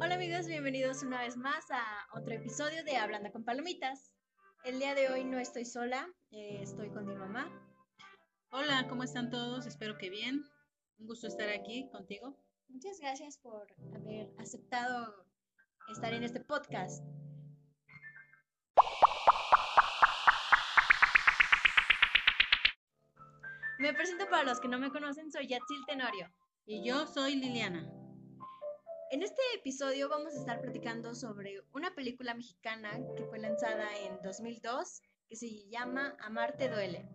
Hola amigos, bienvenidos una vez más a otro episodio de Hablando con Palomitas. El día de hoy no estoy sola, eh, estoy con mi mamá. Hola, ¿cómo están todos? Espero que bien. Un gusto estar aquí contigo. Muchas gracias por haber aceptado estar en este podcast. Me presento para los que no me conocen, soy Yatzil Tenorio. Y yo soy Liliana. En este episodio vamos a estar platicando sobre una película mexicana que fue lanzada en 2002 que se llama Amarte duele.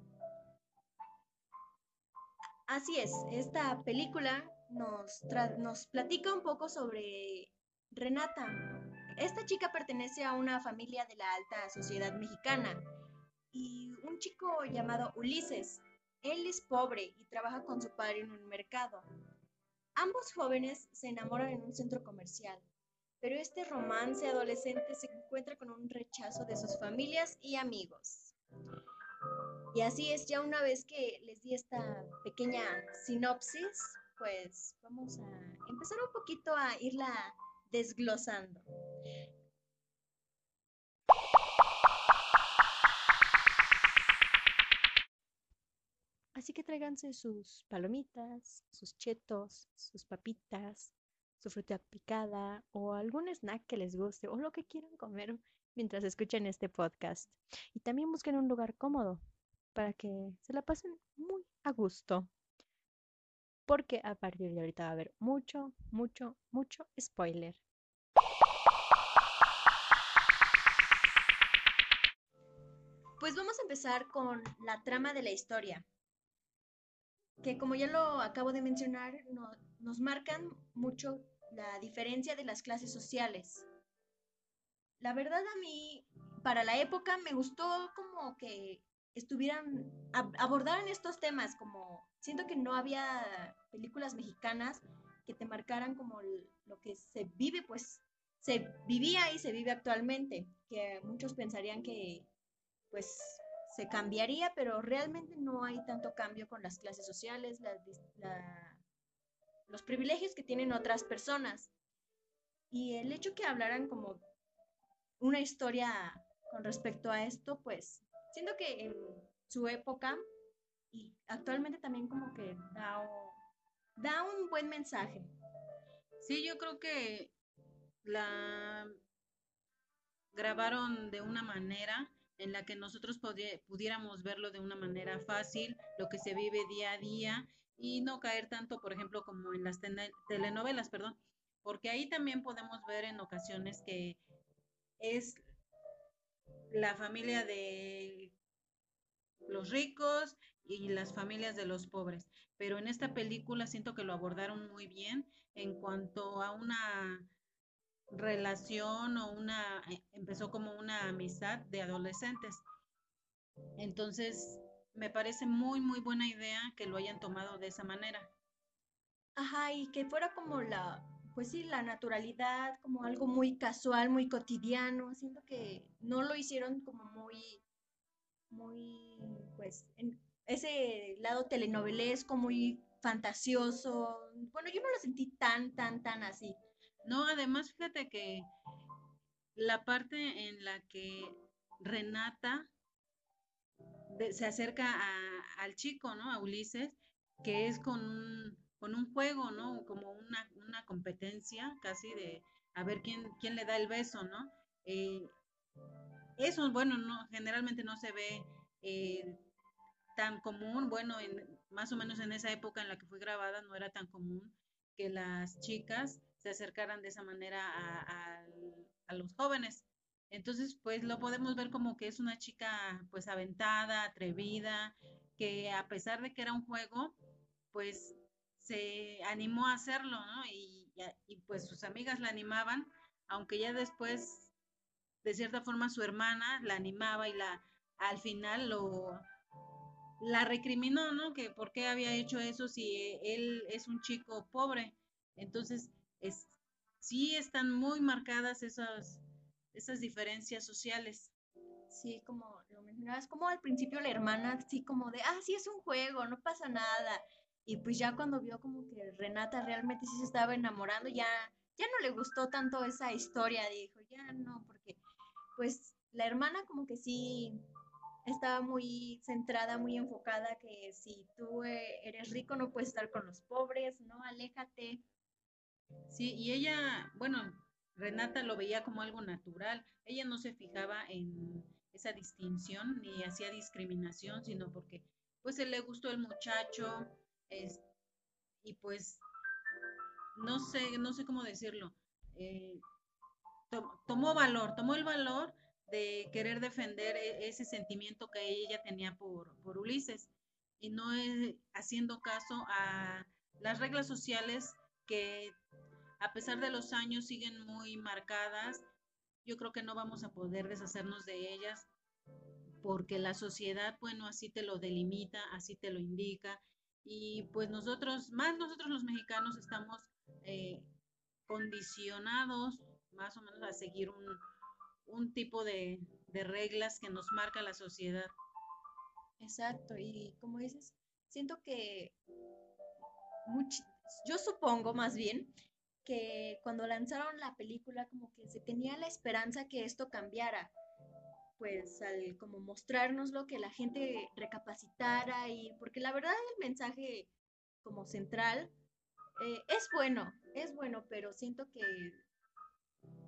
Así es, esta película nos, nos platica un poco sobre Renata. Esta chica pertenece a una familia de la alta sociedad mexicana y un chico llamado Ulises. Él es pobre y trabaja con su padre en un mercado. Ambos jóvenes se enamoran en un centro comercial, pero este romance adolescente se encuentra con un rechazo de sus familias y amigos. Y así es, ya una vez que les di esta pequeña sinopsis, pues vamos a empezar un poquito a irla desglosando. Así que tráiganse sus palomitas, sus chetos, sus papitas, su fruta picada o algún snack que les guste o lo que quieran comer mientras escuchen este podcast. Y también busquen un lugar cómodo para que se la pasen muy a gusto. Porque a partir de ahorita va a haber mucho, mucho, mucho spoiler. Pues vamos a empezar con la trama de la historia que como ya lo acabo de mencionar, nos marcan mucho la diferencia de las clases sociales. La verdad a mí, para la época, me gustó como que estuvieran, abordaran estos temas, como siento que no había películas mexicanas que te marcaran como lo que se vive, pues se vivía y se vive actualmente, que muchos pensarían que pues se cambiaría, pero realmente no hay tanto cambio con las clases sociales, los privilegios que tienen otras personas. Y el hecho que hablaran como una historia con respecto a esto, pues siento que en su época y actualmente también como que da, da un buen mensaje. Sí, yo creo que la grabaron de una manera en la que nosotros pudiéramos verlo de una manera fácil, lo que se vive día a día y no caer tanto, por ejemplo, como en las telenovelas, perdón, porque ahí también podemos ver en ocasiones que es la familia de los ricos y las familias de los pobres. Pero en esta película siento que lo abordaron muy bien en cuanto a una relación o una, eh, empezó como una amistad de adolescentes. Entonces, me parece muy, muy buena idea que lo hayan tomado de esa manera. Ajá, y que fuera como la, pues sí, la naturalidad, como algo muy casual, muy cotidiano. Siento que no lo hicieron como muy, muy, pues, en ese lado telenovelesco, muy fantasioso. Bueno, yo no lo sentí tan, tan, tan así. No, además fíjate que la parte en la que Renata se acerca al chico, ¿no? A Ulises, que es con un, con un juego, ¿no? Como una, una, competencia casi de a ver quién, quién le da el beso, ¿no? Eh, eso, bueno, no, generalmente no se ve eh, tan común, bueno, en, más o menos en esa época en la que fue grabada no era tan común que las chicas se acercaran de esa manera a, los jóvenes. Entonces, pues lo podemos ver como que es una chica pues aventada, atrevida, que a pesar de que era un juego, pues se animó a hacerlo, ¿no? Y, y, pues sus amigas la animaban, aunque ya después, de cierta forma, su hermana la animaba y la al final lo la recriminó, ¿no? Que por qué había hecho eso si él es un chico pobre. Entonces, es, sí están muy marcadas esas, esas diferencias sociales. Sí, como lo mencionabas, como al principio la hermana, así como de, ah, sí es un juego, no pasa nada. Y pues ya cuando vio como que Renata realmente sí se estaba enamorando, ya ya no le gustó tanto esa historia, dijo, ya no, porque pues la hermana como que sí estaba muy centrada, muy enfocada, que si tú eh, eres rico no puedes estar con los pobres, no, aléjate. Sí, y ella, bueno, Renata lo veía como algo natural, ella no se fijaba en esa distinción ni hacía discriminación, sino porque pues se le gustó el muchacho y pues no sé, no sé cómo decirlo, eh, tomó valor, tomó el valor de querer defender e, ese sentimiento que ella tenía por, por Ulises y no haciendo caso a las reglas sociales que a pesar de los años siguen muy marcadas. Yo creo que no vamos a poder deshacernos de ellas porque la sociedad, bueno, así te lo delimita, así te lo indica y pues nosotros, más nosotros los mexicanos estamos eh, condicionados más o menos a seguir un, un tipo de, reglas que nos marca la sociedad. Exacto, y como dices, siento que yo supongo más bien que cuando lanzaron la película como que se tenía la esperanza que esto cambiara, pues al como mostrarnos lo que la gente recapacitara y porque la verdad el mensaje como central eh, es bueno, es bueno, pero siento que,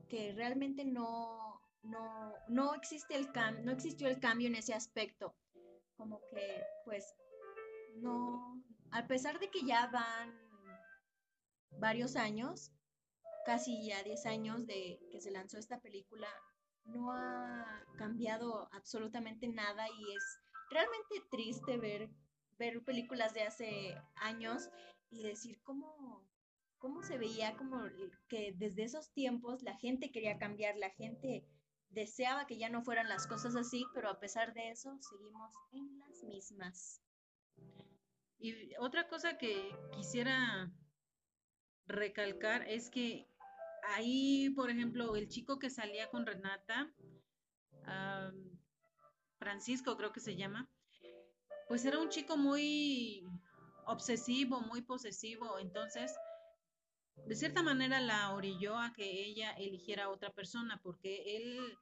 que realmente no, no, no existe el cambio, no existió el cambio en ese aspecto. Como que, pues, no, a pesar de que ya van varios años, casi ya 10 años de que se lanzó esta película, no ha cambiado absolutamente nada y es realmente triste ver, ver películas de hace años y decir cómo, cómo se veía como que desde esos tiempos la gente quería cambiar, la gente deseaba que ya no fueran las cosas así, pero a pesar de eso seguimos en las mismas. Y otra cosa que quisiera recalcar es que ahí, por ejemplo, el chico que salía con Renata, Francisco creo que se llama, pues era un chico muy obsesivo, muy posesivo, entonces de cierta manera la orilló a que ella eligiera a otra persona, porque él,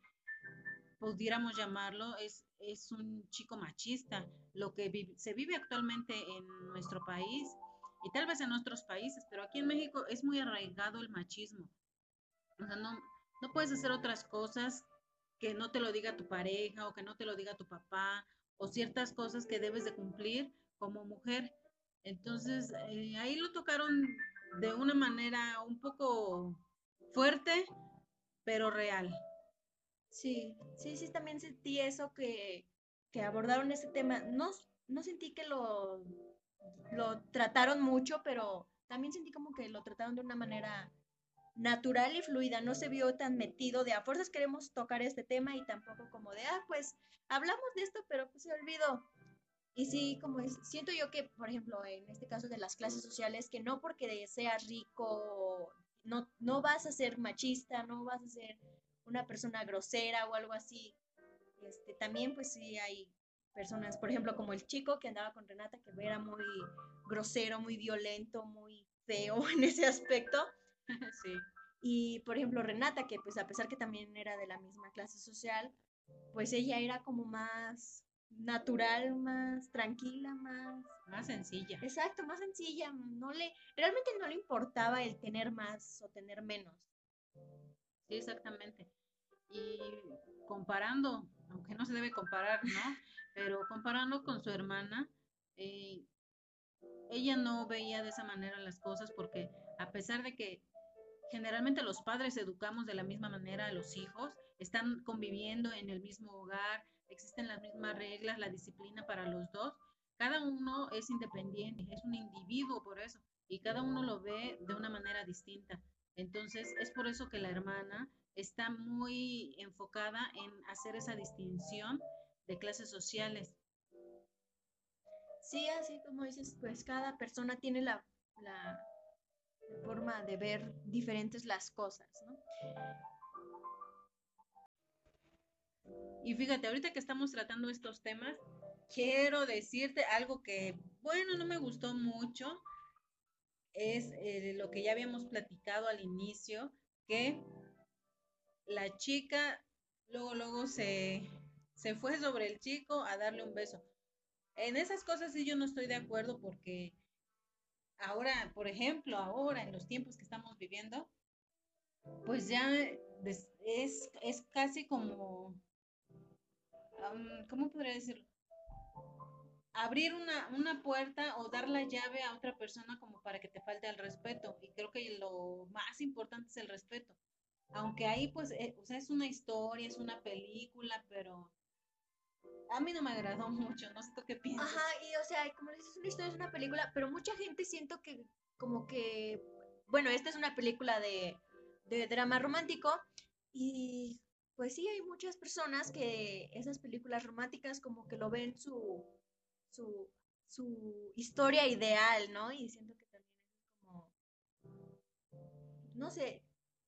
pudiéramos llamarlo, es, es un chico machista, lo que se vive actualmente en nuestro país y tal vez en otros países, pero aquí en México es muy arraigado el machismo. O sea, no, no puedes hacer otras cosas que no te lo diga tu pareja o que no te lo diga tu papá o ciertas cosas que debes de cumplir como mujer. Entonces, eh, ahí lo tocaron de una manera un poco fuerte, pero real. Sí, sí, sí, también sentí eso que, que abordaron ese tema. No, no sentí que lo, lo trataron mucho, pero también sentí como que lo trataron de una manera natural y fluida, no se vio tan metido de a fuerzas queremos tocar este tema y tampoco como de, ah, pues hablamos de esto, pero pues se olvidó. Y sí, como siento yo que, por ejemplo, en este caso de las clases sociales, que no porque seas rico, no, no vas a ser machista, no vas a ser una persona grosera o algo así. Este, también pues sí hay personas, por ejemplo, como el chico que andaba con Renata, que era muy grosero, muy violento, muy feo en ese aspecto. Sí. Y por ejemplo, Renata, que pues a pesar que también era de la misma clase social, pues ella era como más natural, más tranquila, más... Más sencilla. Exacto, más sencilla. No le, realmente no le importaba el tener más o tener menos. Sí, exactamente. Y comparando, aunque no se debe comparar, ¿no? Pero comparando con su hermana, eh, ella no veía de esa manera las cosas porque a pesar de que generalmente los padres educamos de la misma manera a los hijos, están conviviendo en el mismo hogar, existen las mismas reglas, la disciplina para los dos. Cada uno es independiente, es un individuo por eso, y cada uno lo ve de una manera distinta. Entonces, es por eso que la hermana está muy enfocada en hacer esa distinción de clases sociales. Sí, así como dices, pues cada persona tiene la, la forma de ver diferentes las cosas, ¿no? Y fíjate, ahorita que estamos tratando estos temas, quiero decirte algo que, bueno, no me gustó mucho, es eh, lo que ya habíamos platicado al inicio, que la chica luego, luego se, se fue sobre el chico a darle un beso. En esas cosas sí yo no estoy de acuerdo porque ahora, por ejemplo, ahora en los tiempos que estamos viviendo, pues ya es, es casi como, ¿cómo podría decirlo? Abrir una, una puerta o dar la llave a otra persona como para que te falte el respeto. Y creo que lo más importante es el respeto. Aunque ahí pues, eh, o sea, es una historia, es una película, pero a mí no me agradó mucho, no sé qué piensas. Ajá, y o sea, como dices, es una historia, es una película, pero mucha gente siento que como que, bueno, esta es una película de, de drama romántico y pues sí, hay muchas personas que esas películas románticas como que lo ven su, su, su historia ideal, ¿no? Y siento que también es como, no sé,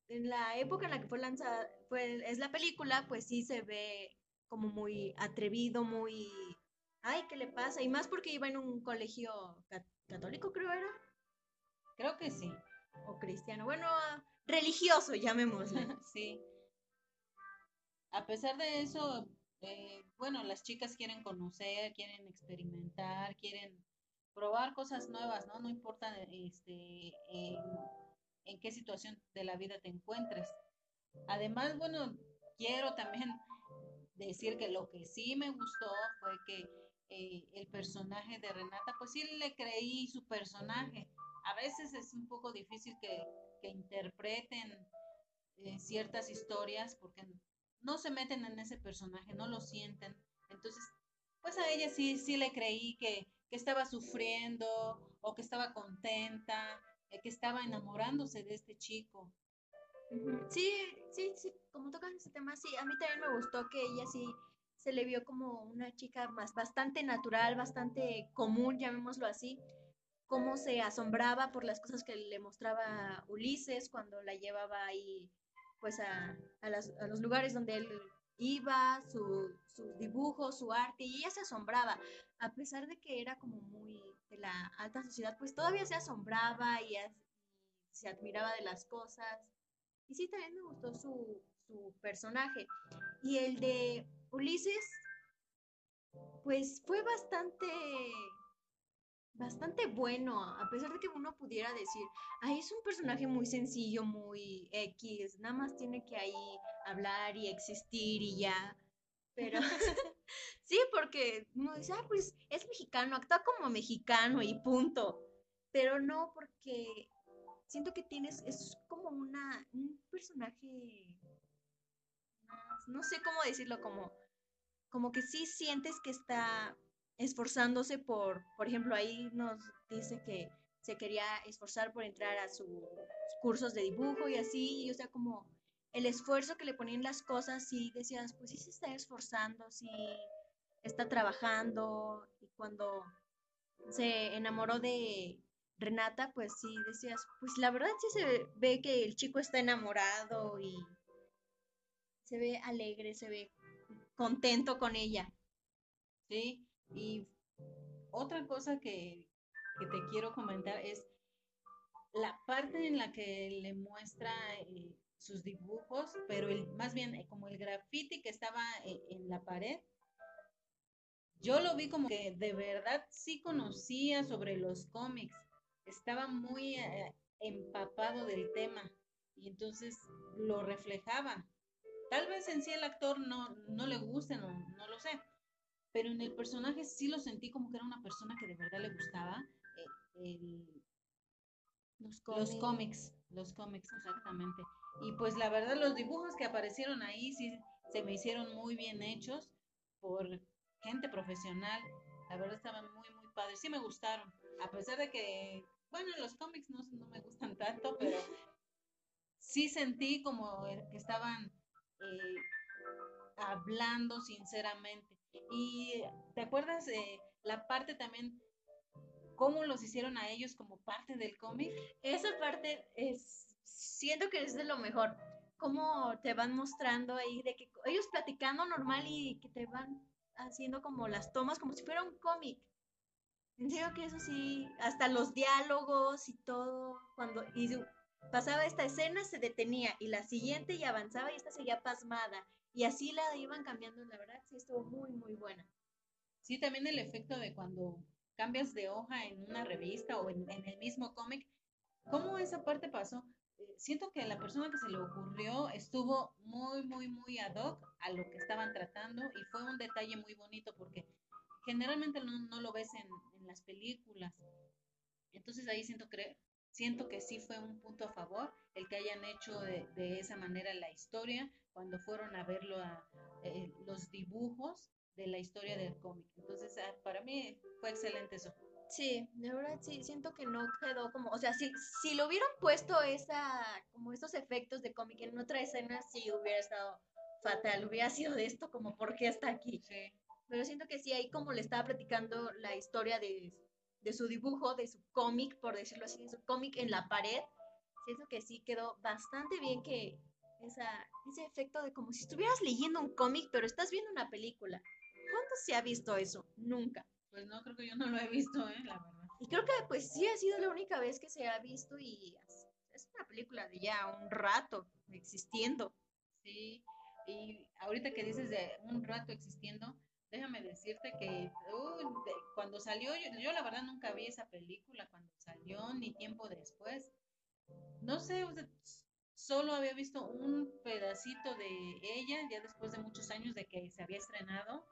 en la época en la que fue lanzada, fue, es la película, pues sí se ve como muy atrevido, muy, ay, ¿qué le pasa? Y más porque iba en un colegio católico, creo era. Creo que sí. O cristiano, bueno, religioso, llamémosle. sí. A pesar de eso, eh, bueno, las chicas quieren conocer, quieren experimentar, quieren probar cosas nuevas, ¿no? No importa este, en qué situación de la vida te encuentres. Además, bueno, quiero también decir que lo que sí me gustó fue que eh, el personaje de Renata, pues sí le creí su personaje. A veces es un poco difícil que, interpreten eh, ciertas historias porque no se meten en ese personaje, no lo sienten. Entonces, pues a ella sí, sí le creí que, que estaba sufriendo o que estaba contenta, eh, que estaba enamorándose de este chico. Sí, sí, sí, como tocan ese tema, sí, a mí también me gustó que ella sí se le vio como una chica más bastante natural, bastante común, llamémoslo así, cómo se asombraba por las cosas que le mostraba Ulises cuando la llevaba ahí pues a, a, los lugares donde él iba, su, sus dibujos, su arte, y ella se asombraba, a pesar de que era como muy de la alta sociedad, pues todavía se asombraba y se admiraba de las cosas y sí, también me gustó su, personaje. Y el de Ulises, pues fue bastante bastante bueno, a pesar de que uno pudiera decir, ay, es un personaje muy sencillo, muy X, nada más tiene que ahí hablar y existir y ya. Pero sí, porque uno dice, ah, pues es mexicano, actúa como mexicano y punto. Pero no, porque siento que tienes, es como una, un personaje, no sé cómo decirlo, como, como que sí sientes que está esforzándose por, por ejemplo, ahí nos dice que se quería esforzar por entrar a sus cursos de dibujo y así, y o sea, como el esfuerzo que le ponían las cosas y decías, pues sí se está esforzando, sí está trabajando, y cuando se enamoró de, Renata, pues sí decías, pues la verdad sí se ve que el chico está enamorado y se ve alegre, se ve contento con ella. Sí, y otra cosa que, te quiero comentar es la parte en la que le muestra eh, sus dibujos, pero más bien eh, como el graffiti que estaba eh, en la pared, yo lo vi como que de verdad sí conocía sobre los cómics estaba muy empapado del tema y entonces lo reflejaba. Tal vez en sí el actor no, no le guste, no, no lo sé, pero en el personaje sí lo sentí como que era una persona que de verdad le gustaba eh, los, cómics. los cómics, exactamente. Y pues la verdad los dibujos que aparecieron ahí sí se me hicieron muy bien hechos por gente profesional. La verdad estaban muy, muy padres. Sí me gustaron. A pesar de que bueno, los cómics no, me gustan tanto, pero sí sentí como que estaban eh, hablando sinceramente. Y ¿te acuerdas de la parte también, cómo los hicieron a ellos como parte del cómic? Esa parte es, siento que es de lo mejor. Cómo te van mostrando ahí, de que ellos platicando normal y que te van haciendo como las tomas, como si fuera un cómic. En serio que eso sí, hasta los diálogos y todo, cuando y pasaba esta escena se detenía y la siguiente y avanzaba y esta seguía pasmada y así la iban cambiando, la verdad sí estuvo muy muy buena. Sí, también el efecto de cuando cambias de hoja en una revista o en, el mismo cómic, ¿cómo esa parte pasó? Eh, siento que la persona que se le ocurrió estuvo muy, muy, muy ad hoc a lo que estaban tratando y fue un detalle muy bonito porque generalmente no, no lo ves en, las películas. Entonces ahí siento, que siento que sí fue un punto a favor el que hayan hecho de, de esa manera la historia cuando fueron a verlo a eh, los dibujos de la historia del cómic. Entonces, ah, para mí fue excelente eso. Sí, de verdad sí, siento que no quedó como, o sea, si, si lo hubieran puesto esa, como esos efectos de cómic en otra escena, sí hubiera estado fatal, hubiera sido de esto como, ¿por qué está aquí? Sí. Pero siento que sí, ahí como le estaba platicando la historia de, de su dibujo, de su cómic, por decirlo así, de su cómic en la pared, siento que sí quedó bastante bien que esa, ese efecto de como si estuvieras leyendo un cómic, pero estás viendo una película. ¿Cuándo se ha visto eso? Nunca. Pues no, creo que yo no lo he visto, ¿eh? La verdad. Y creo que pues sí ha sido la única vez que se ha visto y es una película de ya un rato existiendo. Sí, y ahorita que dices de un rato existiendo, déjame decirte que cuando salió, yo, la verdad nunca vi esa película cuando salió, ni tiempo después. No sé, solo había visto un pedacito de ella, ya después de muchos años de que se había estrenado,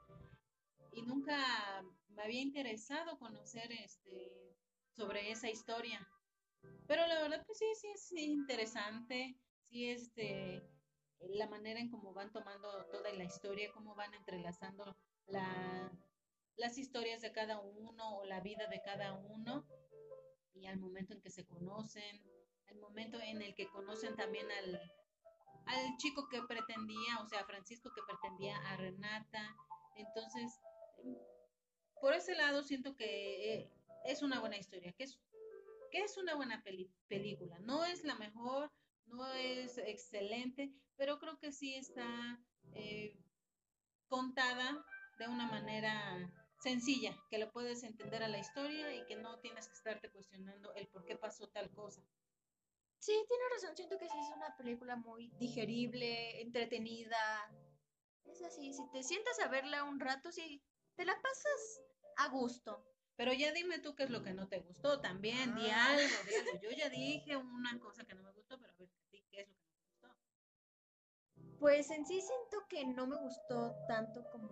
y nunca me había interesado conocer este sobre esa historia. Pero la verdad pues sí, sí es interesante, sí este la manera en cómo van tomando toda la historia, cómo van entrelazando la, las historias de cada uno o la vida de cada uno y al momento en que se conocen, el momento en el que conocen también al, al chico que pretendía, o sea, Francisco que pretendía a Renata. Entonces, por ese lado siento que eh, es una buena historia, que es, que es una buena película. No es la mejor, no es excelente, pero creo que sí está eh, contada de una manera sencilla, que lo puedes entender a la historia y que no tienes que estarte cuestionando el por qué pasó tal cosa. Sí, tiene razón, siento que sí es una película muy digerible, entretenida. Es así, si te sientas a verla un rato, sí, te la pasas a gusto. Pero ya dime tú qué es lo que no te gustó también, di ah. algo, di algo. Yo ya dije una cosa que no me gustó, pero a ver, ¿qué es lo que no te gustó? Pues en sí siento que no me gustó tanto como...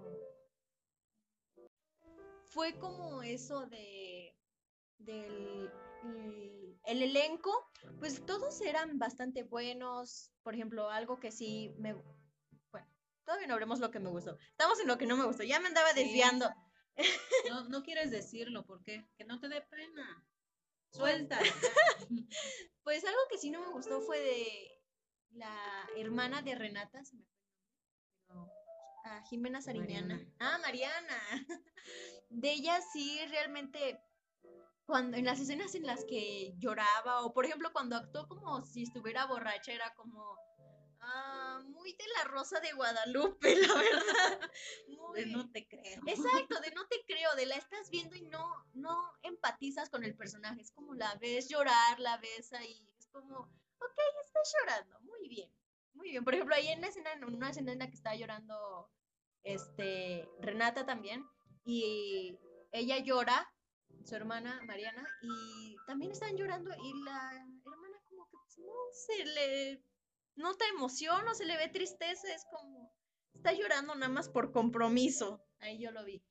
Fue como eso de... del el elenco, pues todos eran bastante buenos. Por ejemplo, algo que sí me... Bueno, todavía no veremos lo que me gustó. Estamos en lo que no me gustó. Ya me andaba desviando. No, no quieres decirlo, ¿por qué? Que no te dé pena. Suelta. pues algo que sí no me gustó fue de la hermana de Renata, se me fue a Jimena Sariñana. Ah, Mariana. De ella sí realmente cuando en las escenas en las que lloraba o por ejemplo cuando actuó como si estuviera borracha era como ah, muy de la Rosa de Guadalupe, la verdad. De no te creo. Exacto, de no te creo, de la estás viendo y no no empatizas con el personaje, es como la ves llorar, la ves ahí, es como, ok, estás llorando, muy bien. Muy bien, por ejemplo, ahí en la escena, en una escena en la que está llorando este Renata también y ella llora su hermana Mariana, y también están llorando y la hermana como que pues, no se le nota emoción, no se le ve tristeza, es como está llorando nada más por compromiso. Ahí yo lo vi.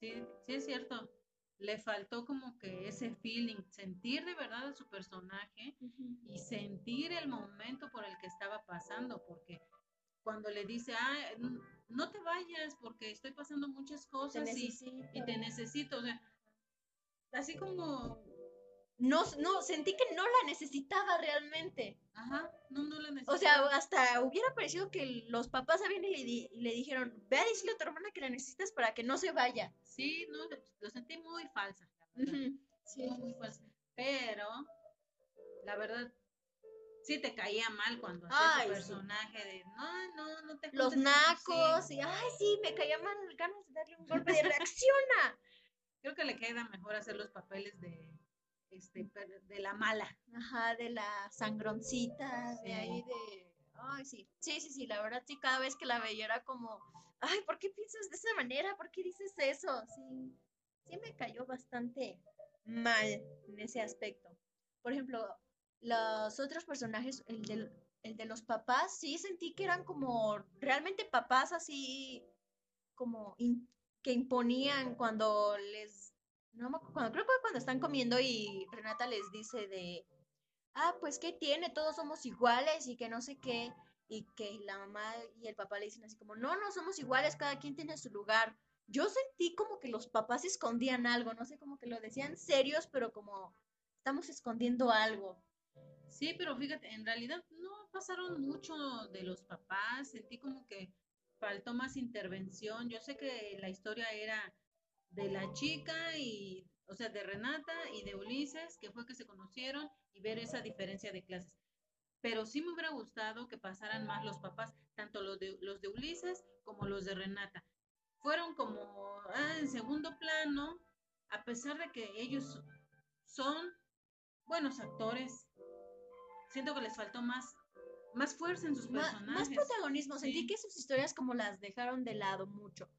Sí, sí es cierto. Le faltó como que ese feeling, sentir de verdad a su personaje y sentir el momento por el que estaba pasando, porque cuando le dice, ah, no te vayas porque estoy pasando muchas cosas y, y, te necesito, o sea, así como no, no, sentí que no la necesitaba realmente. Ajá, no, no la necesitaba. O sea, hasta hubiera parecido que los papás habían y le, dijeron, ve a decirle a tu hermana que la necesitas para que no se vaya. Sí, no, lo sentí muy falsa. Sí, muy falsa. Pero, la verdad, sí te caía mal cuando hacía tu personaje de, no, no, no te Los nacos, y, ay, sí, me caía mal ganas de darle un golpe de reacciona. Creo que le queda mejor hacer los papeles de, este, de la mala. Ajá, de la sangroncita, de ahí de... Ay, sí, sí, sí, sí, la verdad sí, cada vez que la veía era como, ay, ¿por qué piensas de esa manera? ¿Por qué dices eso? Sí, sí me cayó bastante mal en ese aspecto. Por ejemplo, los otros personajes, el de, el de los papás, sí sentí que eran como realmente papás así, como que imponían cuando les no cuando, creo que cuando están comiendo y Renata les dice de, ah, pues ¿qué tiene? Todos somos iguales y que no sé qué, y que la mamá y el papá le dicen así como, no, no somos iguales, cada quien tiene su lugar. Yo sentí como que los papás escondían algo, no sé, como que lo decían serios, pero como estamos escondiendo algo. Sí, pero fíjate, en realidad no pasaron mucho de los papás, sentí como que faltó más intervención. Yo sé que la historia era de la chica y, o sea, de Renata y de Ulises, que fue que se conocieron y ver esa diferencia de clases. Pero sí me hubiera gustado que pasaran más los papás, tanto los de, los de Ulises como los de Renata. Fueron como ah, en segundo plano, a pesar de que ellos son buenos actores. Siento que les faltó más más fuerza en sus personajes. Más, protagonismo. Sentí que sus historias como las dejaron de lado mucho.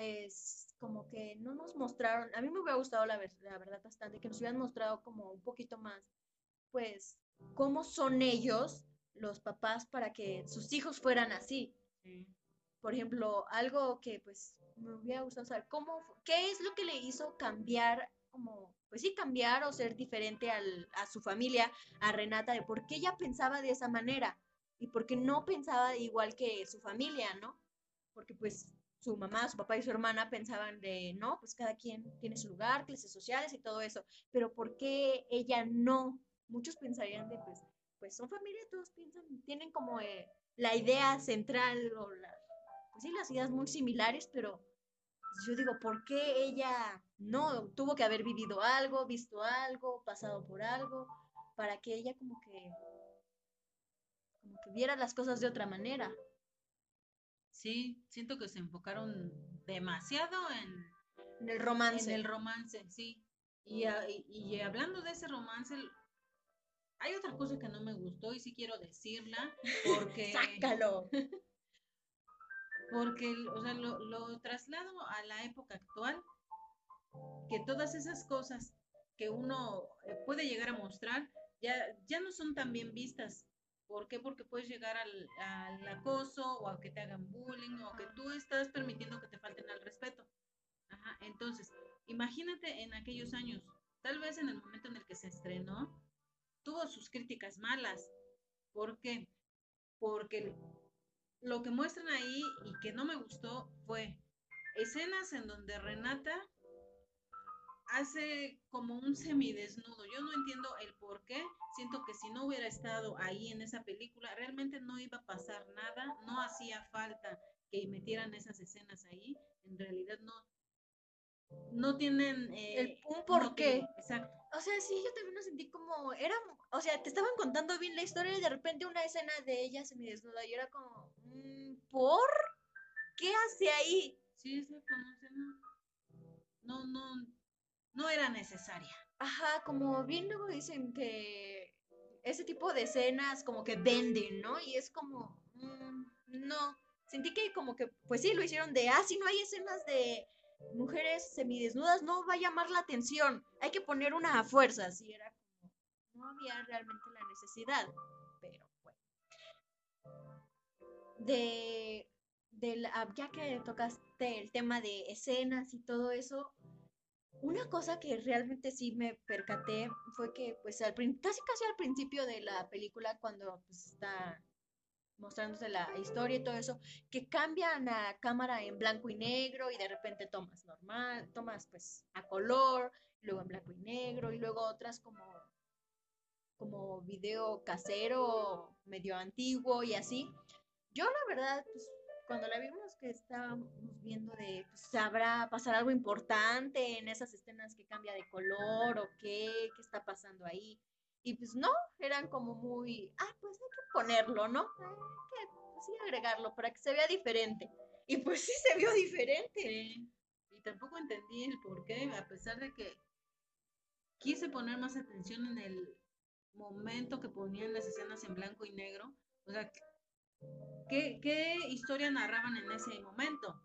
Es, como que no nos mostraron, a mí me hubiera gustado la, la verdad bastante, que nos hubieran mostrado como un poquito más, pues, cómo son ellos, los papás, para que sus hijos fueran así. Por ejemplo, algo que pues me hubiera gustado saber, ¿cómo, ¿qué es lo que le hizo cambiar, como, pues sí, cambiar o ser diferente al, a su familia, a Renata, de por qué ella pensaba de esa manera y por qué no pensaba igual que su familia, ¿no? Porque pues su mamá, su papá y su hermana pensaban de, no, pues cada quien tiene su lugar, clases sociales y todo eso, pero ¿por qué ella no? Muchos pensarían de, pues, pues son familia, todos piensan, tienen como eh, la idea central o la, pues sí, las ideas muy similares, pero pues, yo digo, ¿por qué ella no tuvo que haber vivido algo, visto algo, pasado por algo, para que ella como que, como que viera las cosas de otra manera? Sí, siento que se enfocaron demasiado en, el romance. En el romance, sí. Y, y, hablando de ese romance, hay otra cosa que no me gustó y sí quiero decirla porque... ¡Sácalo! Porque, o sea, lo, lo traslado a la época actual, que todas esas cosas que uno eh, puede llegar a mostrar ya, ya no son tan bien vistas ¿Por qué? Porque puedes llegar al, acoso o a que te hagan bullying o que tú estás permitiendo que te falten al respeto. Entonces, imagínate en aquellos años, tal vez en el momento en el que se estrenó, tuvo sus críticas malas. ¿Por qué? Porque lo que muestran ahí y que no me gustó fue escenas en donde Renata hace como un semidesnudo. Yo no entiendo el por qué. Siento que si no hubiera estado ahí en esa película, realmente no iba a pasar nada. No hacía falta que metieran esas escenas ahí. En realidad no. No tienen eh, un por qué. exacto. O sea, sí, yo también lo sentí como, era, o sea, te estaban contando bien la historia y de repente una escena de ella semidesnuda y era como, mm, ¿por? ¿Qué hace ahí? Sí, exacto, no, no, no, no era necesaria. Ajá, como bien luego dicen que ese tipo de escenas como que venden, ¿no? Y es como, mm, no, sentí que como que, pues sí, lo hicieron de, ah, si no hay escenas de mujeres semidesnudas, no va a llamar la atención, hay que poner una a fuerza, así era como, no había realmente la necesidad, pero bueno. De, de ya que tocaste el tema de escenas y todo eso, una cosa que realmente sí me percaté fue que, pues, al, casi casi al principio de la película, cuando pues, está mostrándose la historia y todo eso, que cambian a cámara en blanco y negro y de repente tomas normal, tomas pues a color, luego en blanco y negro y luego otras como como video casero medio antiguo y así. Yo la verdad pues cuando la vimos que estábamos viendo de, pues, ¿sabrá pasar algo importante en esas escenas que cambia de color o qué? ¿Qué está pasando ahí? Y pues no, eran como muy, ah, pues hay que ponerlo, ¿no? Hay que, pues, sí, agregarlo para que se vea diferente. Y pues sí se vio diferente. Sí. y tampoco entendí el por qué, a pesar de que quise poner más atención en el momento que ponían las escenas en blanco y negro. O sea, ¿qué, qué historia narraban en ese momento?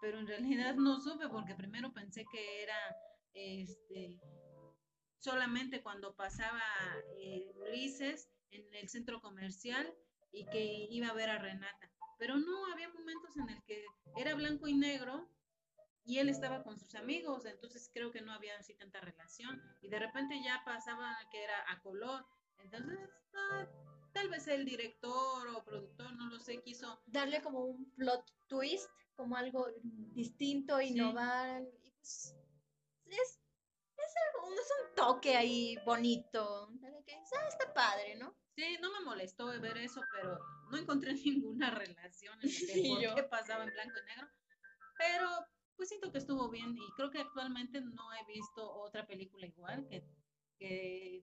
Pero en realidad no supe porque primero pensé que era este solamente cuando pasaba eh, Ulises en el centro comercial y que iba a ver a Renata. Pero no, había momentos en el que era blanco y negro y él estaba con sus amigos, entonces creo que no había así tanta relación y de repente ya pasaba que era a color. Entonces, tal vez el director o productor, no lo sé, quiso darle como un plot twist, como algo distinto, innovar y pues es es un toque ahí bonito. Ah, está padre, ¿no? Sí, no me molestó ver eso, pero no encontré ninguna relación en el qué pasaba en blanco y negro. Pero pues siento que estuvo bien y creo que actualmente no he visto otra película igual que, que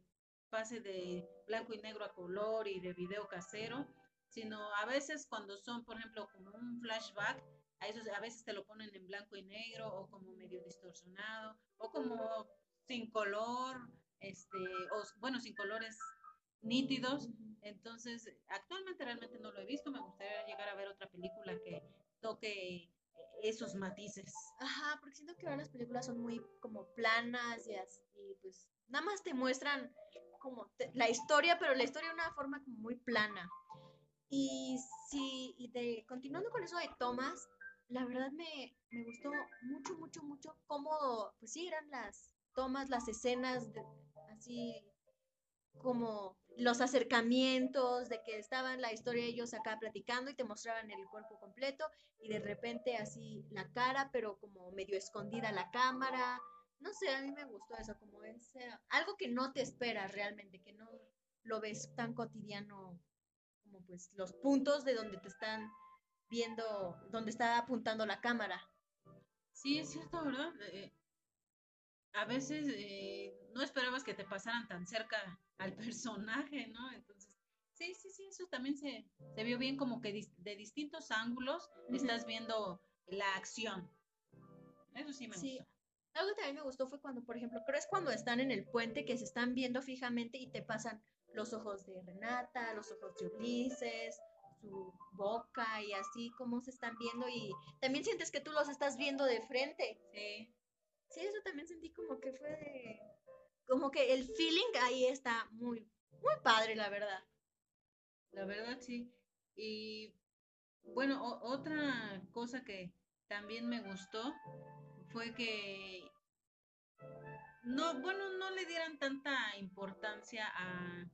pase de blanco y negro a color y de video casero, sino a veces cuando son, por ejemplo, como un flashback, a, a veces te lo ponen en blanco y negro o como medio distorsionado o como sin color, este, o bueno, sin colores nítidos. Entonces, actualmente realmente no lo he visto. Me gustaría llegar a ver otra película que toque esos matices. Ajá, porque siento que ahora las películas son muy como planas y, y pues nada más te muestran como la historia, pero la historia de una forma como muy plana. Y sí, y de continuando con eso de Thomas, la verdad me, me gustó mucho, mucho, mucho cómo, pues sí, eran las, tomas las escenas así como los acercamientos de que estaban la historia ellos acá platicando y te mostraban el cuerpo completo y de repente así la cara, pero como medio escondida la cámara. No sé, a mí me gustó eso, como es algo que no te esperas realmente, que no lo ves tan cotidiano como pues los puntos de donde te están viendo, donde está apuntando la cámara. Sí, es cierto, ¿verdad? Eh, a veces eh, no esperabas que te pasaran tan cerca al personaje, ¿no? Entonces, sí, sí, sí, eso también se, se vio bien como que de distintos ángulos estás viendo la acción. Eso sí me gustó. Algo que también me gustó fue cuando, por ejemplo, creo es cuando están en el puente que se están viendo fijamente y te pasan los ojos de Renata, los ojos de Ulises, su boca y así como se están viendo y también sientes que tú los estás viendo de frente. Sí. Sí, eso también sentí como que fue de... Como que el feeling ahí está muy, muy padre, la verdad. La verdad, sí. Y bueno, otra cosa que también me gustó fue que no, bueno, no le dieran tanta importancia a,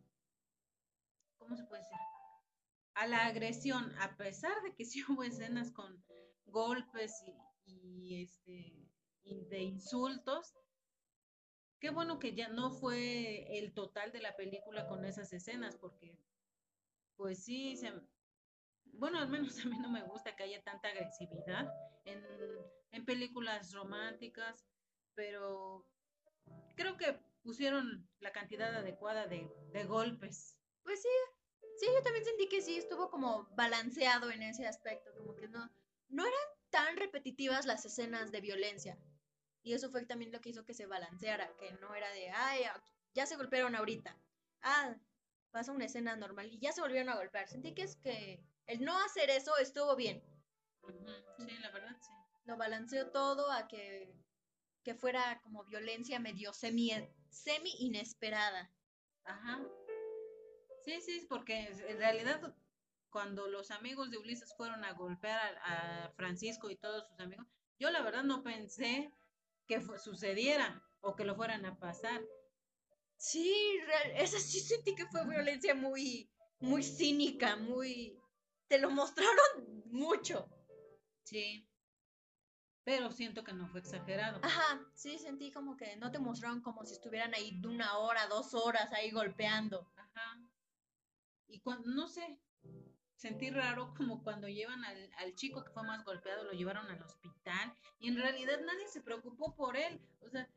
¿cómo se puede decir? A la agresión, a pesar de que sí hubo escenas con golpes y este de insultos. Qué bueno que ya no fue el total de la película con esas escenas, porque pues sí, se, bueno, al menos a mí no me gusta que haya tanta agresividad en, películas románticas, pero creo que pusieron la cantidad adecuada de, golpes. Pues sí, sí, yo también sentí que sí, estuvo como balanceado en ese aspecto, como que no, no eran tan repetitivas las escenas de violencia. Y eso fue también lo que hizo que se balanceara, que no era de, ay, ya se golpearon ahorita. Ah, pasa una escena normal y ya se volvieron a golpear. Sentí que es que el no hacer eso estuvo bien. Sí, la verdad, sí. Lo balanceó todo a que, que fuera como violencia medio semi, semi inesperada. Ajá. Sí, sí, porque en realidad cuando los amigos de Ulises fueron a golpear a Francisco y todos sus amigos, yo la verdad no pensé que sucediera o que lo fueran a pasar. Sí, esa sí sentí que fue violencia muy, muy cínica, muy... Te lo mostraron mucho. Sí. Pero siento que no fue exagerado. Ajá, sí, sentí como que no te mostraron como si estuvieran ahí de una hora, dos horas ahí golpeando. Ajá. Y cuando, no sé, sentí raro como cuando llevan al, al, chico que fue más golpeado, lo llevaron al hospital y en realidad nadie se preocupó por él. O sea,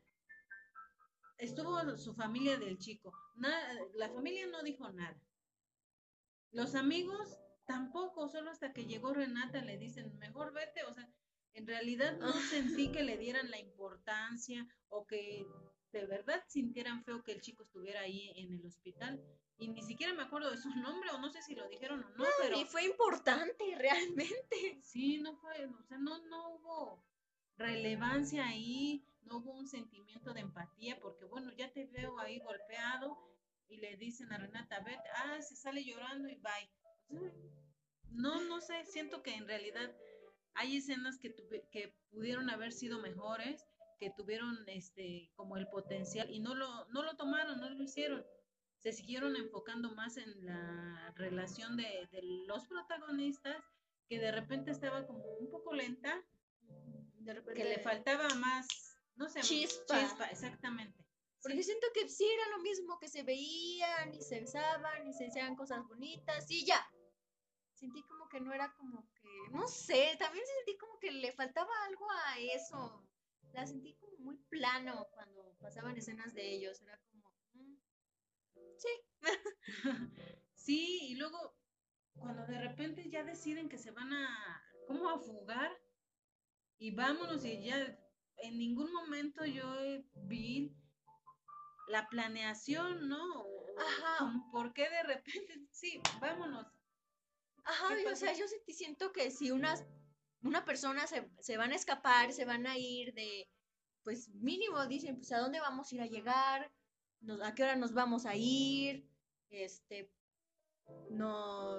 estuvo su familia del chico. Nada, la familia no dijo nada. Los amigos tampoco, solo hasta que llegó Renata le dicen, mejor vete. O sea, en realidad no sentí que le dieran la importancia o que de verdad sintieran feo que el chico estuviera ahí en el hospital. Y ni siquiera me acuerdo de su nombre, o no sé si lo dijeron o no, pero... Y fue importante, realmente. Sí, no fue, o sea, no, no hubo relevancia ahí, no hubo un sentimiento de empatía, porque bueno, ya te veo ahí golpeado y le dicen a Renata, vete, ah, se sale llorando y bye. No, no sé, siento que en realidad hay escenas que, que pudieron haber sido mejores, que tuvieron este como el potencial y no lo, no lo tomaron, no lo hicieron. Se siguieron enfocando más en la relación de, de los protagonistas, que de repente estaba como un poco lenta, de repente que le faltaba más, no sé, chispa. chispa exactamente. Porque siento que sí era lo mismo, que se veían y se besaban y se decían cosas bonitas y ya. Sentí como que no era como que, no sé, también sentí como que le faltaba algo a eso. La sentí como muy plano cuando pasaban escenas de ellos. Era como, mm, sí. sí, y luego cuando de repente ya deciden que se van a, ¿cómo a fugar? Y vámonos y ya en ningún momento yo vi la planeación, ¿no? Ajá. ¿Por qué de repente? Sí, vámonos. Ajá, o sea, yo siento que si unas, una persona se, se, van a escapar, se van a ir de, pues mínimo dicen, pues a dónde vamos a ir a llegar, a qué hora nos vamos a ir, este, no,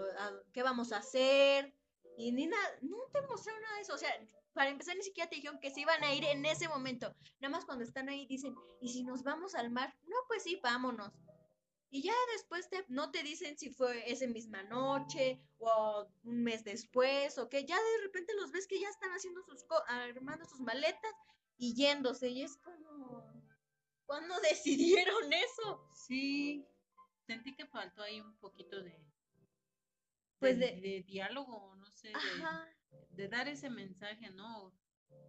qué vamos a hacer, y ni nada, no te mostraron nada de eso, o sea, para empezar, ni siquiera te dijeron que se iban a ir en ese momento. Nada más cuando están ahí dicen, ¿y si nos vamos al mar? No, pues sí, vámonos. Y ya después te, no te dicen si fue esa misma noche o un mes después o que ya de repente los ves que ya están haciendo sus armando sus maletas y yéndose y es como ¿cuándo decidieron eso? Sí, sentí que faltó ahí un poquito de pues de, de diálogo, no sé, de dar ese mensaje, ¿no?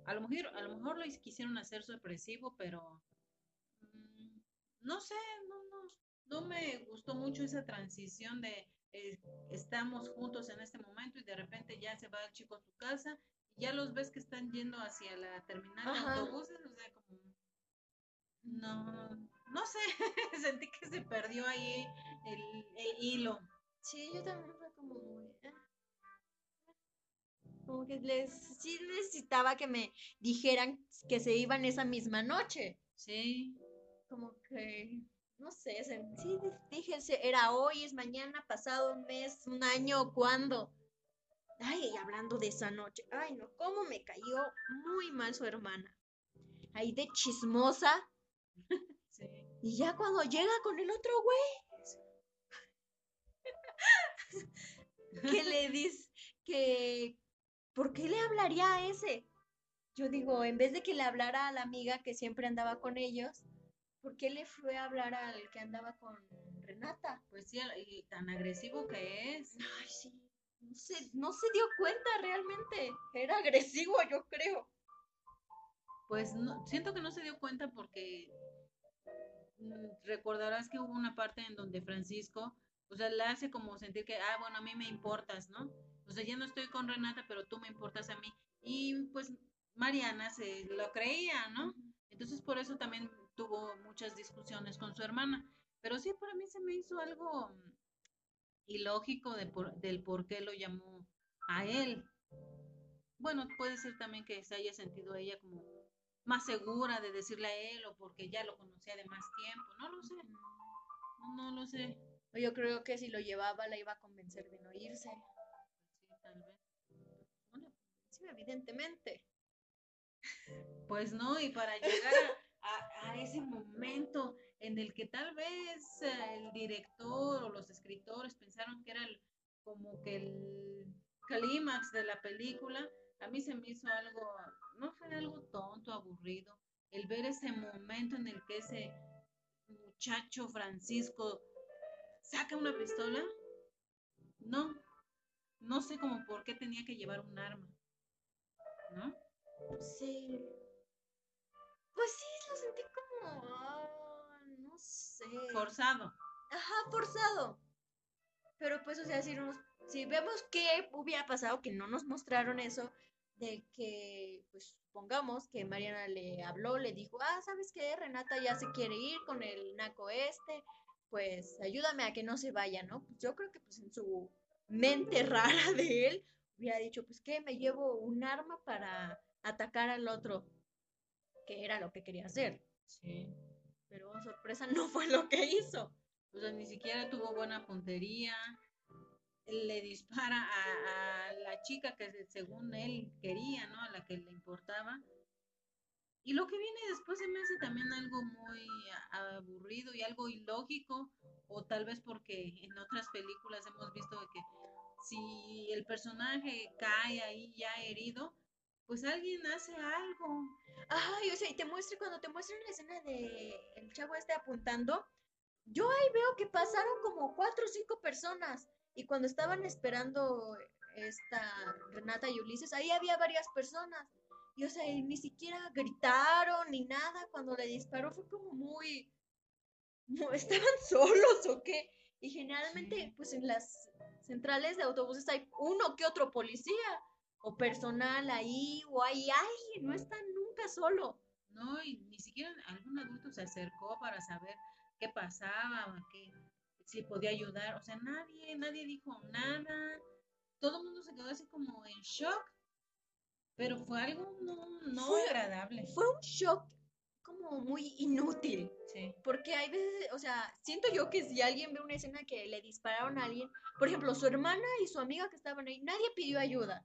A lo mejor, a lo mejor lo quisieron hacer sorpresivo, pero mm, no sé, no, no, no me gustó mucho esa transición de eh, estamos juntos en este momento y de repente ya se va el chico a su casa y ya los ves que están yendo hacia la terminal de autobuses, o sea, como no, no sé, sentí que se perdió ahí el, el hilo. Sí, yo también fue como. Eh, como que les, sí necesitaba que me dijeran que se iban esa misma noche. Sí. Como que, no sé, sí, dije, era hoy, es mañana, pasado un mes, un año, ¿cuándo? Ay, hablando de esa noche, ay, no, cómo me cayó muy mal su hermana. Ahí de chismosa. Sí. Y ya cuando llega con el otro güey, que le dice que ¿por qué le hablaría a ese? Yo digo, en vez de que le hablara a la amiga que siempre andaba con ellos, ¿por qué le fue a hablar al que andaba con Renata? Pues sí, y tan agresivo que es. Ay, sí. No se, no se dio cuenta realmente. Era agresivo, yo creo. Pues no, siento que no se dio cuenta porque mm, recordarás que hubo una parte en donde Francisco, o sea, le hace como sentir que, ah, bueno, a mí me importas, ¿no? O sea, ya no estoy con Renata, pero tú me importas a mí. Y pues Mariana se lo creía, ¿no? Entonces por eso también tuvo muchas discusiones con su hermana. Pero sí, para mí se me hizo algo ilógico de del por qué lo llamó a él. Bueno, puede ser también que se haya sentido ella como más segura de decirle a él o porque ya lo conocía de más tiempo, no lo sé. No, no lo sé. Yo creo que si lo llevaba la iba a convencer de no irse evidentemente. Pues no, y para llegar a, ese momento en el que tal vez eh, el director o los escritores pensaron que era como que el clímax de la película, a mí se me hizo algo, no fue algo tonto, aburrido, el ver ese momento en el que ese muchacho Francisco saca una pistola, no, no sé como por qué tenía que llevar un arma, ¿no? Sí. Pues sí, lo sentí como, ah, no sé. Forzado. Ajá, forzado. Pero pues, o sea, si, si vemos qué hubiera pasado, que no nos mostraron eso, de que, pues supongamos que Mariana le habló, le dijo, ah, ¿sabes qué? Renata ya se quiere ir con el naco este, pues ayúdame a que no se vaya, ¿no? Pues yo creo que pues en su mente rara de él hubiera dicho, pues que me llevo un arma para atacar al otro, que era lo que quería hacer. Sí. Pero oh, sorpresa no fue lo que hizo. O sea, ni siquiera tuvo buena puntería. Le dispara a, a la chica que según él quería, ¿no? A la que le importaba. Y lo que viene después se me hace también algo muy aburrido y algo ilógico, o tal vez porque en otras películas hemos visto que si el personaje cae ahí ya herido, pues alguien hace algo. Ay, o sea, y te muestre, cuando te muestran la escena de el chavo este apuntando, yo ahí veo que pasaron como cuatro o cinco personas. Y cuando estaban esperando esta Renata y Ulises, ahí había varias personas. Y o sea, ni siquiera gritaron ni nada. Cuando le disparó fue como muy. ¿Estaban solos o qué? Y generalmente, pues en las centrales de autobuses hay uno que otro policía o personal ahí, o hay alguien, no están nunca solo. No, y ni siquiera algún adulto se acercó para saber qué pasaba, qué, si podía ayudar. O sea, nadie, nadie dijo nada. Todo el mundo se quedó así como en shock. Pero fue algo no, no agradable. Fue un shock como muy inútil. Sí. Porque hay veces, o sea, siento yo que si alguien ve una escena que le dispararon a alguien, por ejemplo, su hermana y su amiga que estaban ahí, nadie pidió ayuda.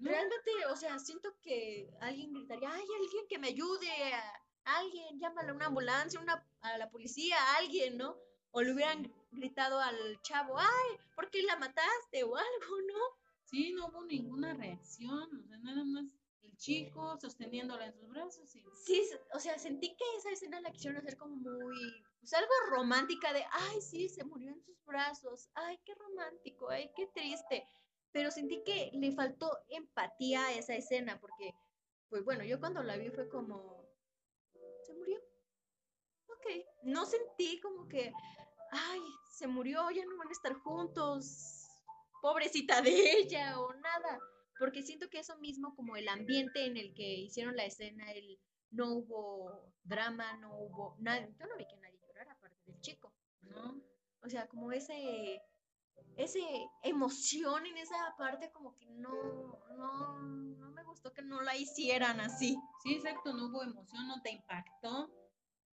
Realmente, o sea, siento que alguien gritaría, ay, alguien que me ayude, a alguien, llámale a una ambulancia, una, a la policía, a alguien, ¿no? O le hubieran gritado al chavo, ay, ¿por qué la mataste? o algo, ¿no? Sí, no hubo ninguna reacción, o sea, nada más el chico sosteniéndola en sus brazos. Sí, sí o sea, sentí que esa escena la quisieron hacer como muy, pues algo romántica de, ay, sí, se murió en sus brazos, ay, qué romántico, ay, qué triste pero sentí que le faltó empatía a esa escena, porque, pues bueno, yo cuando la vi fue como, se murió. Ok, no sentí como que, ay, se murió, ya no van a estar juntos, pobrecita de ella o nada, porque siento que eso mismo, como el ambiente en el que hicieron la escena, el no hubo drama, no hubo nada, yo no vi que nadie llorara aparte del chico, ¿no? O sea, como ese ese emoción en esa parte como que no, no, no me gustó que no la hicieran así. Sí, exacto, no hubo emoción, no te impactó.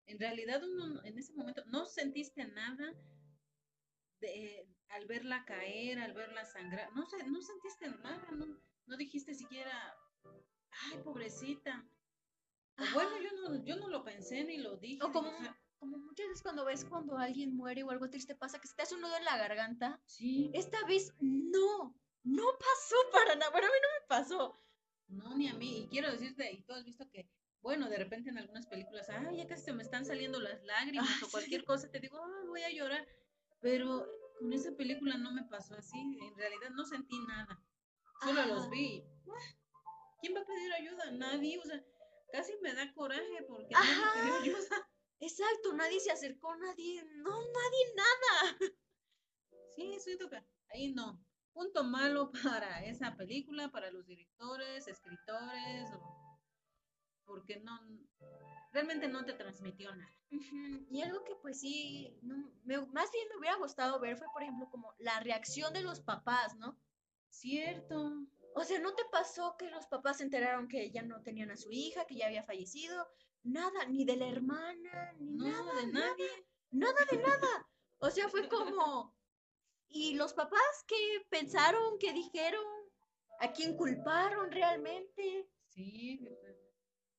En realidad uno en ese momento no sentiste nada de, al verla caer, al verla sangrar, no, no sentiste nada, no, no dijiste siquiera, ay, pobrecita. bueno, yo no, yo no lo pensé ni lo dije. O como, veces cuando ves cuando alguien muere o algo triste pasa, que se te hace un nudo en la garganta. Sí. Esta vez no, no pasó para nada. Bueno, a mí no me pasó. No, ni a mí. Y quiero decirte, y tú has visto que, bueno, de repente en algunas películas, ay, ya casi se me están saliendo las lágrimas o cualquier cosa, te digo, ay, voy a llorar. Pero con esa película no me pasó así. En realidad no sentí nada. Solo los vi. ¿Quién va a pedir ayuda? Nadie. O sea, casi me da coraje porque nadie ayuda. Exacto, nadie se acercó, nadie, no, nadie nada. Sí, siento que ahí no. Punto malo para esa película, para los directores, escritores, porque no, realmente no te transmitió nada. Y algo que pues sí, más bien me hubiera gustado ver fue, por ejemplo, como la reacción de los papás, ¿no? Cierto. O sea, ¿no te pasó que los papás se enteraron que ya no tenían a su hija, que ya había fallecido? Nada, ni de la hermana, ni nada. de nadie. Nada, de nada. O sea, fue como. ¿Y los papás qué pensaron, qué dijeron? ¿A quién culparon realmente? Sí,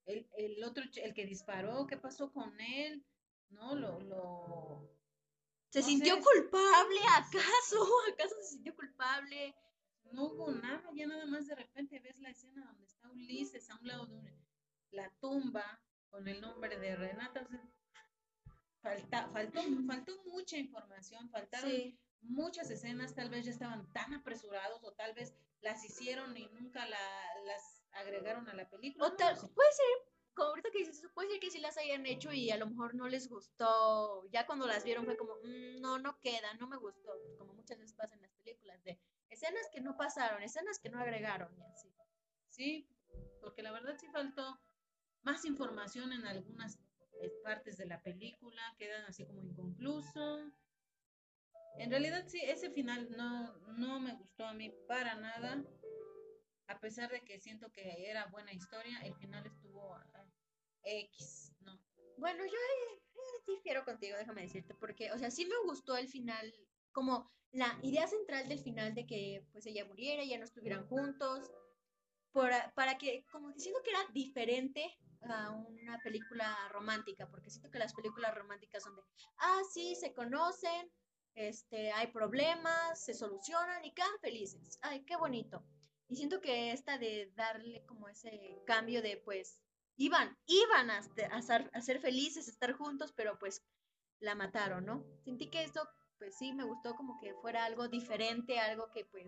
el, el otro, el que disparó, ¿qué pasó con él? ¿No? Lo, lo... ¿Se sintió culpable acaso? ¿Acaso se sintió culpable? No hubo nada, ya nada más de repente ves la escena donde está Ulises a un lado de la tumba, con el nombre de Renata. falta, faltó, faltó mucha información, faltaron muchas escenas, tal vez ya estaban tan apresurados o tal vez las hicieron y nunca las agregaron a la película. O tal, puede ser, como ahorita que dices puede ser que sí las hayan hecho y a lo mejor no les gustó. Ya cuando las vieron fue como, mm, no, no queda, no me gustó. Como muchas veces pasa en las películas, de escenas que no pasaron, escenas que no agregaron y así. Sí, porque la verdad sí faltó más información en algunas eh, partes de la película, quedan así como inconcluso. En realidad sí, ese final no, no me gustó a mí para nada, a pesar de que siento que era buena historia, el final estuvo X, ¿no? Bueno, yo difiero contigo, déjame decirte, porque, o sea, sí me gustó el final, como la idea central del final de que pues ella muriera, ya no estuvieran juntos, para que, como diciendo que era diferente a una película romántica, porque siento que las películas románticas son de, ah, sí, se conocen, este, hay problemas, se solucionan y quedan felices. Ay, qué bonito. Y siento que esta de darle como ese cambio de, pues, iban, iban a, a, ser, felices, estar juntos, pero pues la mataron, ¿no? Sentí que esto, pues sí, me gustó como que fuera algo diferente, algo que pues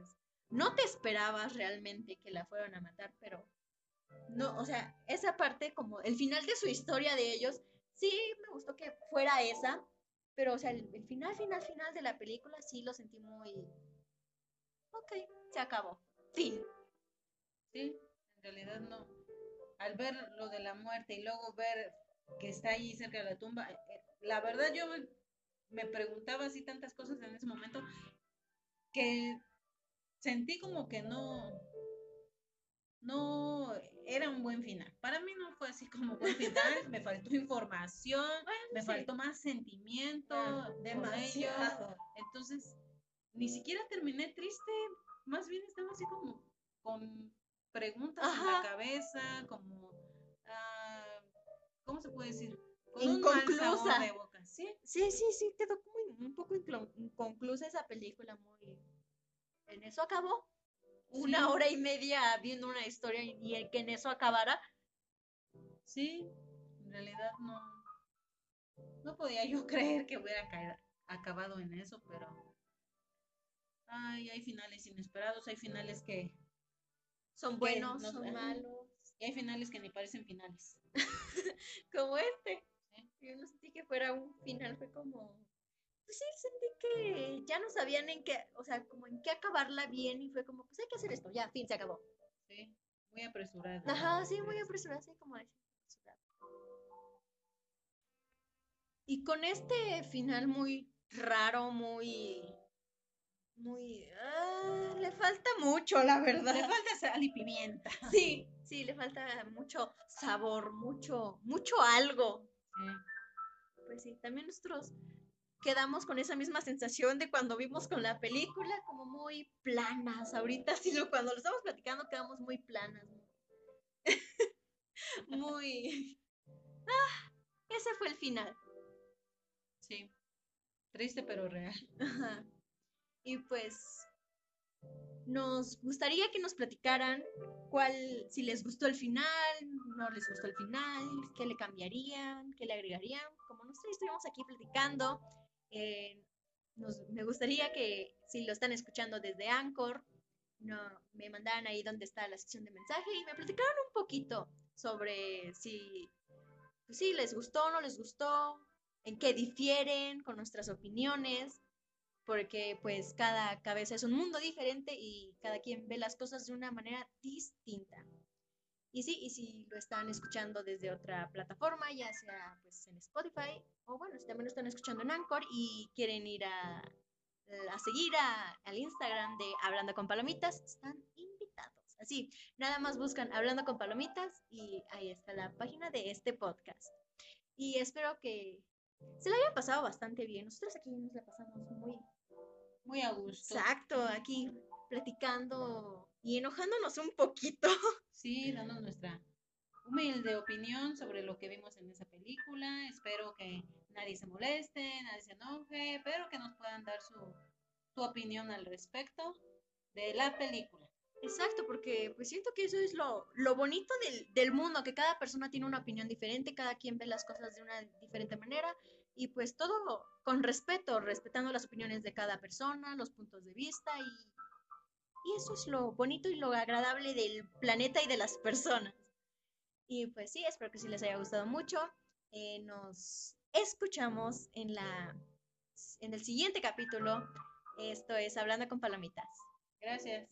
no te esperabas realmente que la fueran a matar, pero no, o sea, esa parte como el final de su historia de ellos, sí me gustó que fuera esa, pero o sea, el, final, final, final de la película sí lo sentí muy... Ok, se acabó. Fin. Sí, en realidad no al ver lo de la muerte y luego ver que está ahí cerca de la tumba, eh, eh, la verdad yo me preguntaba así tantas cosas en ese momento que sentí como que no, no era un buen final. Para mí no fue así como buen final, me faltó información, me faltó más sentimiento demasiado. Entonces, ni siquiera terminé triste, más bien estaba así como con preguntas en la cabeza, como, ah, ¿cómo se puede decir? inconclusa. de boca. ¿Sí? sí, sí, sí, quedó como un poco inconclusa esa película, muy... En eso acabó. Una hora y media viendo una historia y el que en eso acabara. Sí, en realidad no, no podía yo creer que hubiera acabado en eso, pero ay, hay finales inesperados, hay finales que son buenos, son malos. Y hay finales que ni parecen finales. como este. Yo no sentí que fuera un final, fue como. Pues sí, sentí que ya no sabían en qué, o sea, como en qué acabarla bien y fue como, pues hay que hacer esto, ya, fin, se acabó. Sí, muy apresurada. Ajá, sí, muy apresurada, sí, como decir, Y con este final muy raro, muy muy... Ah, le falta mucho, la verdad. Le falta sal y pimienta. Sí, sí, le falta mucho sabor, mucho, mucho algo. Pues sí, también nosotros quedamos con esa misma sensación de cuando vimos con la película, como muy planas. Ahorita sí, cuando lo estamos platicando quedamos muy planas. muy... Ah, ese fue el final. Sí, triste pero real. Ajá. Y pues nos gustaría que nos platicaran cuál, si les gustó el final, no les gustó el final, qué le cambiarían, qué le agregarían. Como nosotros estuvimos aquí platicando, eh, me gustaría que si lo están escuchando desde Anchor, no, me mandaran ahí donde está la sección de mensaje y me platicaran un poquito sobre si, pues, les gustó o no les gustó, en qué difieren con nuestras opiniones porque pues cada cabeza es un mundo diferente y cada quien ve las cosas de una manera distinta. Y sí, y si lo están escuchando desde otra plataforma, ya sea pues en Spotify, o bueno, si también lo están escuchando en Anchor y quieren ir a, a seguir al Instagram de Hablando con Palomitas, están invitados. Así, nada más buscan Hablando con Palomitas y ahí está la página de este podcast. Y espero que se la haya pasado bastante bien. Nosotros aquí nos la pasamos muy, muy a gusto. Exacto, aquí platicando y enojándonos un poquito. Sí, dando nuestra humilde opinión sobre lo que vimos en esa película. Espero que nadie se moleste, nadie se enoje, pero que nos puedan dar su, su opinión al respecto de la película. Exacto, porque pues siento que eso es lo, lo bonito del, del, mundo, que cada persona tiene una opinión diferente, cada quien ve las cosas de una diferente manera y pues todo con respeto, respetando las opiniones de cada persona, los puntos de vista y, y eso es lo bonito y lo agradable del planeta y de las personas. Y pues sí, espero que sí les haya gustado mucho. Eh, nos escuchamos en, la, en el siguiente capítulo. Esto es Hablando con Palomitas. Gracias.